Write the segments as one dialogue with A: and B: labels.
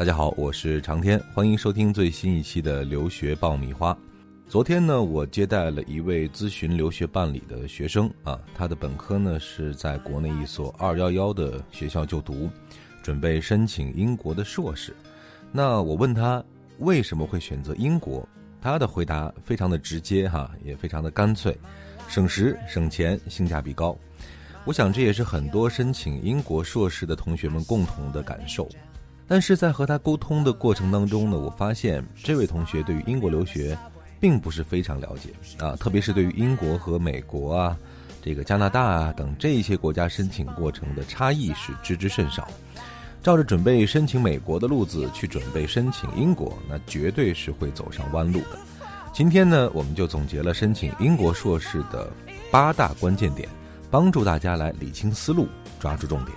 A: 大家好，我是长天，欢迎收听最新一期的留学爆米花。昨天呢，我接待了一位咨询留学办理的学生啊，他的本科呢是在国内一所二幺幺的学校就读，准备申请英国的硕士。那我问他为什么会选择英国，他的回答非常的直接哈，也非常的干脆，省时省钱，性价比高。我想这也是很多申请英国硕士的同学们共同的感受。但是在和他沟通的过程当中呢，我发现这位同学对于英国留学，并不是非常了解啊，特别是对于英国和美国啊、这个加拿大啊等这些国家申请过程的差异是知之甚少。照着准备申请美国的路子去准备申请英国，那绝对是会走上弯路的。今天呢，我们就总结了申请英国硕士的八大关键点，帮助大家来理清思路，抓住重点。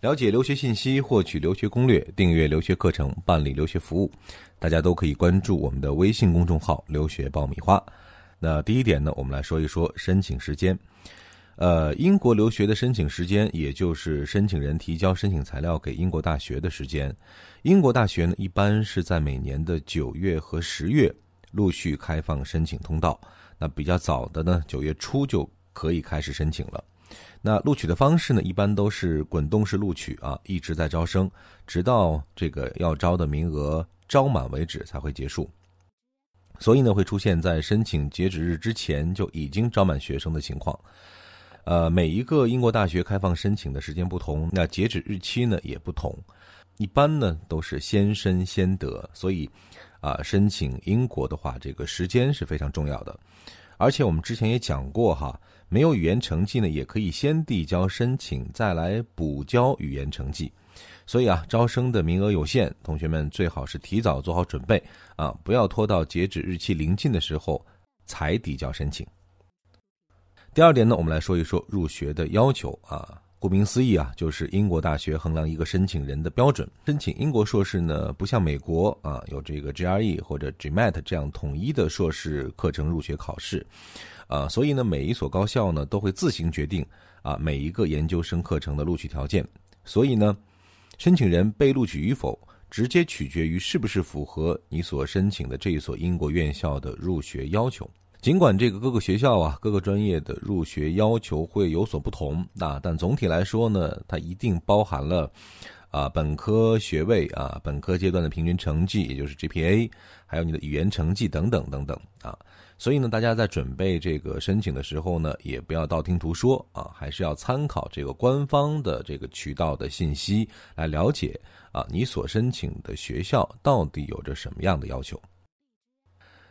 A: 了解留学信息，获取留学攻略，订阅留学课程，办理留学服务，大家都可以关注我们的微信公众号“留学爆米花”。那第一点呢，我们来说一说申请时间。呃，英国留学的申请时间，也就是申请人提交申请材料给英国大学的时间。英国大学呢，一般是在每年的九月和十月陆续开放申请通道。那比较早的呢，九月初就可以开始申请了。那录取的方式呢，一般都是滚动式录取啊，一直在招生，直到这个要招的名额招满为止才会结束。所以呢，会出现在申请截止日之前就已经招满学生的情况。呃，每一个英国大学开放申请的时间不同，那截止日期呢也不同。一般呢都是先申先得，所以啊，申请英国的话，这个时间是非常重要的。而且我们之前也讲过哈。没有语言成绩呢，也可以先递交申请，再来补交语言成绩。所以啊，招生的名额有限，同学们最好是提早做好准备啊，不要拖到截止日期临近的时候才递交申请。第二点呢，我们来说一说入学的要求啊。顾名思义啊，就是英国大学衡量一个申请人的标准。申请英国硕士呢，不像美国啊，有这个 GRE 或者 GMAT 这样统一的硕士课程入学考试。啊，所以呢，每一所高校呢都会自行决定啊每一个研究生课程的录取条件。所以呢，申请人被录取与否，直接取决于是不是符合你所申请的这一所英国院校的入学要求。尽管这个各个学校啊、各个专业的入学要求会有所不同啊，但总体来说呢，它一定包含了啊本科学位啊、本科阶段的平均成绩，也就是 GPA，还有你的语言成绩等等等等啊。所以呢，大家在准备这个申请的时候呢，也不要道听途说啊，还是要参考这个官方的这个渠道的信息来了解啊，你所申请的学校到底有着什么样的要求。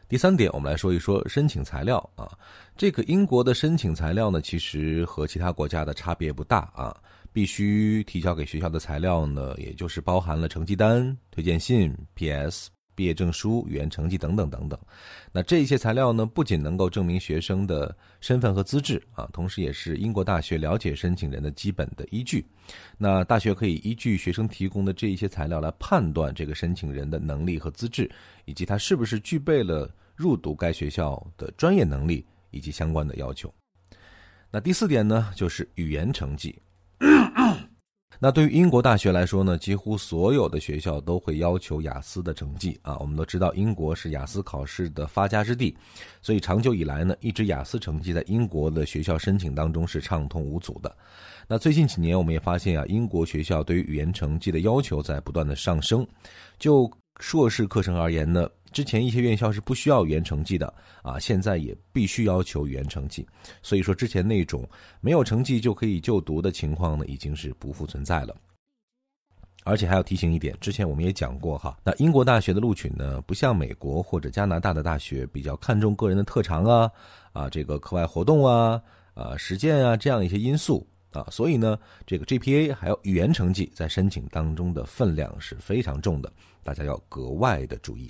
A: 第三点，我们来说一说申请材料啊，这个英国的申请材料呢，其实和其他国家的差别不大啊，必须提交给学校的材料呢，也就是包含了成绩单、推荐信、P.S。毕业证书、语言成绩等等等等，那这些材料呢，不仅能够证明学生的身份和资质啊，同时也是英国大学了解申请人的基本的依据。那大学可以依据学生提供的这一些材料来判断这个申请人的能力和资质，以及他是不是具备了入读该学校的专业能力以及相关的要求。那第四点呢，就是语言成绩。那对于英国大学来说呢，几乎所有的学校都会要求雅思的成绩啊。我们都知道，英国是雅思考试的发家之地，所以长久以来呢，一直雅思成绩在英国的学校申请当中是畅通无阻的。那最近几年，我们也发现啊，英国学校对于语言成绩的要求在不断的上升。就硕士课程而言呢。之前一些院校是不需要语言成绩的啊，现在也必须要求语言成绩。所以说，之前那种没有成绩就可以就读的情况呢，已经是不复存在了。而且还要提醒一点，之前我们也讲过哈，那英国大学的录取呢，不像美国或者加拿大的大学比较看重个人的特长啊，啊，这个课外活动啊，啊，实践啊这样一些因素啊，所以呢，这个 GPA 还有语言成绩在申请当中的分量是非常重的，大家要格外的注意。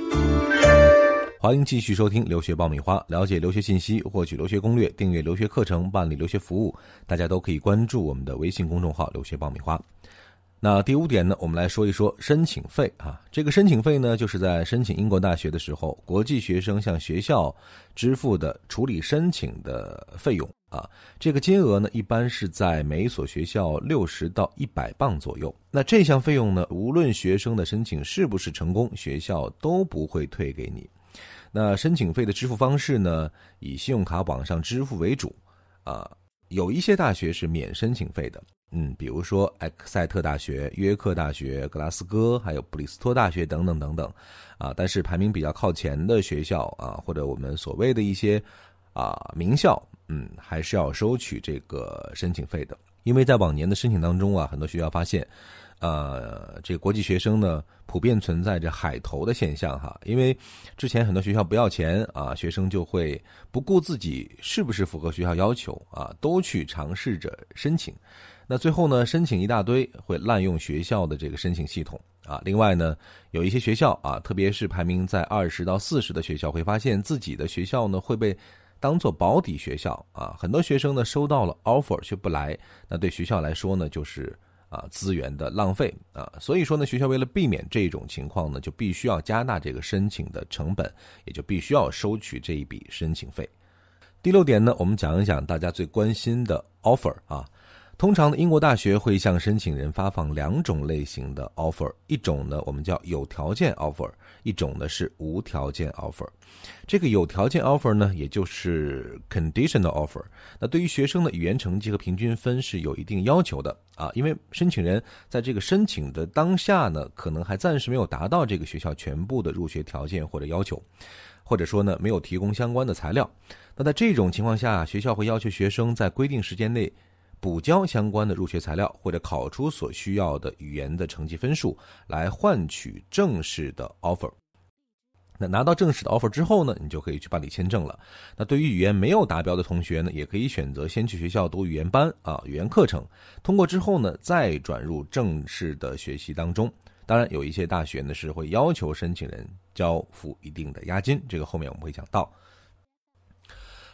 A: 欢迎继续收听留学爆米花，了解留学信息，获取留学攻略，订阅留学课程，办理留学服务，大家都可以关注我们的微信公众号“留学爆米花”。那第五点呢，我们来说一说申请费啊。这个申请费呢，就是在申请英国大学的时候，国际学生向学校支付的处理申请的费用啊。这个金额呢，一般是在每所学校六十到一百磅左右。那这项费用呢，无论学生的申请是不是成功，学校都不会退给你。那申请费的支付方式呢？以信用卡网上支付为主，啊，有一些大学是免申请费的，嗯，比如说埃克塞特大学、约克大学、格拉斯哥，还有布里斯托大学等等等等，啊，但是排名比较靠前的学校啊，或者我们所谓的一些啊名校，嗯，还是要收取这个申请费的，因为在往年的申请当中啊，很多学校发现。呃，这个国际学生呢，普遍存在着海投的现象哈，因为之前很多学校不要钱啊，学生就会不顾自己是不是符合学校要求啊，都去尝试着申请，那最后呢，申请一大堆，会滥用学校的这个申请系统啊。另外呢，有一些学校啊，特别是排名在二十到四十的学校，会发现自己的学校呢会被当做保底学校啊，很多学生呢收到了 offer 却不来，那对学校来说呢就是。啊，资源的浪费啊，所以说呢，学校为了避免这种情况呢，就必须要加大这个申请的成本，也就必须要收取这一笔申请费。第六点呢，我们讲一讲大家最关心的 offer 啊。通常呢，英国大学会向申请人发放两种类型的 offer，一种呢我们叫有条件 offer，一种呢是无条件 offer。这个有条件 offer 呢，也就是 conditional offer。那对于学生的语言成绩和平均分是有一定要求的啊，因为申请人在这个申请的当下呢，可能还暂时没有达到这个学校全部的入学条件或者要求，或者说呢没有提供相关的材料。那在这种情况下，学校会要求学生在规定时间内。补交相关的入学材料，或者考出所需要的语言的成绩分数，来换取正式的 offer。那拿到正式的 offer 之后呢，你就可以去办理签证了。那对于语言没有达标的同学呢，也可以选择先去学校读语言班啊，语言课程通过之后呢，再转入正式的学习当中。当然，有一些大学呢是会要求申请人交付一定的押金，这个后面我们会讲到。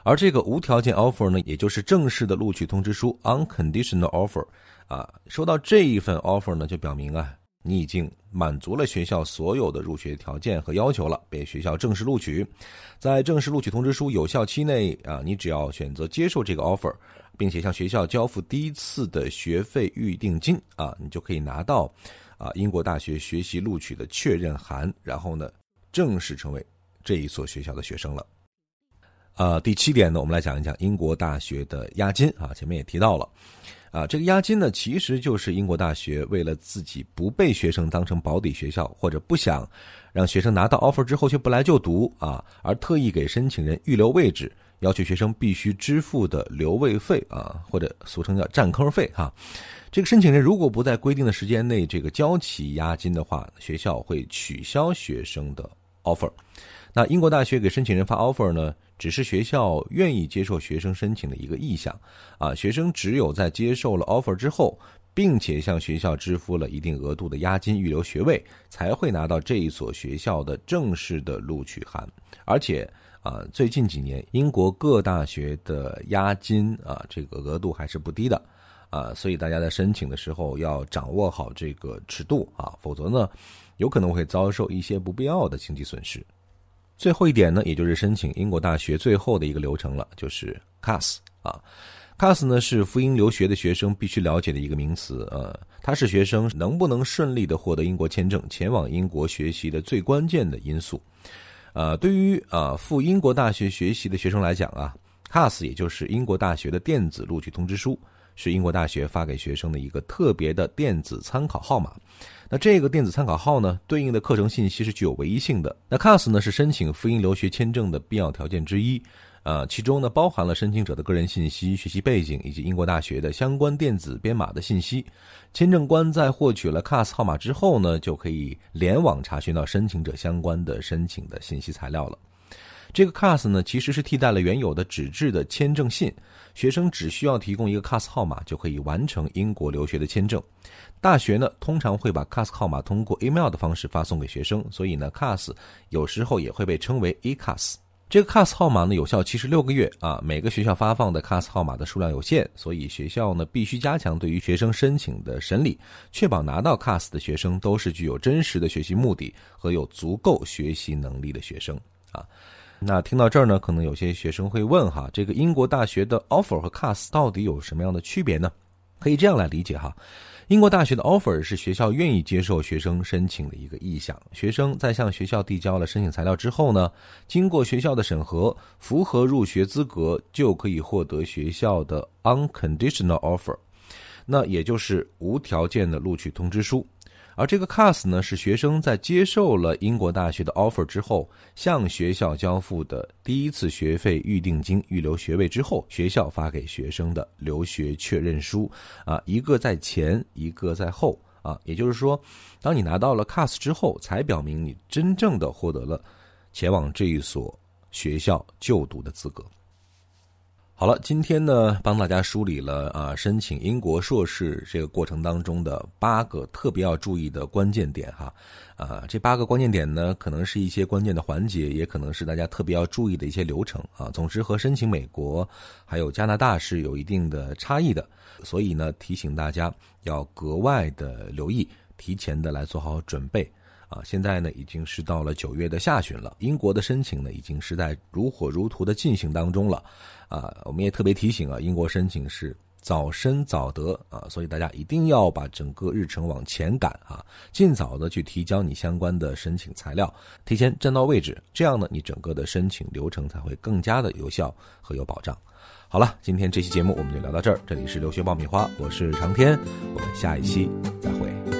A: 而这个无条件 offer 呢，也就是正式的录取通知书 （unconditional offer） 啊，收到这一份 offer 呢，就表明啊，你已经满足了学校所有的入学条件和要求了，被学校正式录取。在正式录取通知书有效期内啊，你只要选择接受这个 offer，并且向学校交付第一次的学费预定金啊，你就可以拿到啊英国大学学习录取的确认函，然后呢，正式成为这一所学校的学生了。呃，第七点呢，我们来讲一讲英国大学的押金啊。前面也提到了，啊，这个押金呢，其实就是英国大学为了自己不被学生当成保底学校，或者不想让学生拿到 offer 之后却不来就读啊，而特意给申请人预留位置，要求学生必须支付的留位费啊，或者俗称叫占坑费哈。这个申请人如果不在规定的时间内这个交齐押金的话，学校会取消学生的 offer。那英国大学给申请人发 offer 呢？只是学校愿意接受学生申请的一个意向，啊，学生只有在接受了 offer 之后，并且向学校支付了一定额度的押金预留学位，才会拿到这一所学校的正式的录取函。而且，啊，最近几年英国各大学的押金啊，这个额度还是不低的，啊，所以大家在申请的时候要掌握好这个尺度啊，否则呢，有可能会遭受一些不必要的经济损失。最后一点呢，也就是申请英国大学最后的一个流程了，就是 CAS 啊，CAS 呢是赴英留学的学生必须了解的一个名词，呃，它是学生能不能顺利的获得英国签证前往英国学习的最关键的因素。呃，对于啊赴英国大学学习的学生来讲啊，CAS 也就是英国大学的电子录取通知书，是英国大学发给学生的一个特别的电子参考号码。那这个电子参考号呢，对应的课程信息是具有唯一性的。那 CAS 呢，是申请赴英留学签证的必要条件之一。呃，其中呢包含了申请者的个人信息、学习背景以及英国大学的相关电子编码的信息。签证官在获取了 CAS 号码之后呢，就可以联网查询到申请者相关的申请的信息材料了。这个 CAS 呢，其实是替代了原有的纸质的签证信，学生只需要提供一个 CAS 号码就可以完成英国留学的签证。大学呢，通常会把 CAS 号码通过 email 的方式发送给学生，所以呢，CAS 有时候也会被称为 eCAS。这个 CAS 号码呢有效期是六个月啊，每个学校发放的 CAS 号码的数量有限，所以学校呢必须加强对于学生申请的审理，确保拿到 CAS 的学生都是具有真实的学习目的和有足够学习能力的学生啊。那听到这儿呢，可能有些学生会问哈，这个英国大学的 offer 和 CAS 到底有什么样的区别呢？可以这样来理解哈。英国大学的 offer 是学校愿意接受学生申请的一个意向。学生在向学校递交了申请材料之后呢，经过学校的审核，符合入学资格，就可以获得学校的 unconditional offer，那也就是无条件的录取通知书。而这个 CAS 呢，是学生在接受了英国大学的 offer 之后，向学校交付的第一次学费预定金、预留学位之后，学校发给学生的留学确认书。啊，一个在前，一个在后。啊，也就是说，当你拿到了 CAS 之后，才表明你真正的获得了前往这一所学校就读的资格。好了，今天呢，帮大家梳理了啊，申请英国硕士这个过程当中的八个特别要注意的关键点哈，啊，这八个关键点呢，可能是一些关键的环节，也可能是大家特别要注意的一些流程啊。总之，和申请美国还有加拿大是有一定的差异的，所以呢，提醒大家要格外的留意，提前的来做好准备。啊，现在呢已经是到了九月的下旬了，英国的申请呢已经是在如火如荼的进行当中了，啊，我们也特别提醒啊，英国申请是早申早得啊，所以大家一定要把整个日程往前赶啊，尽早的去提交你相关的申请材料，提前站到位置，这样呢你整个的申请流程才会更加的有效和有保障。好了，今天这期节目我们就聊到这儿，这里是留学爆米花，我是长天，我们下一期再会。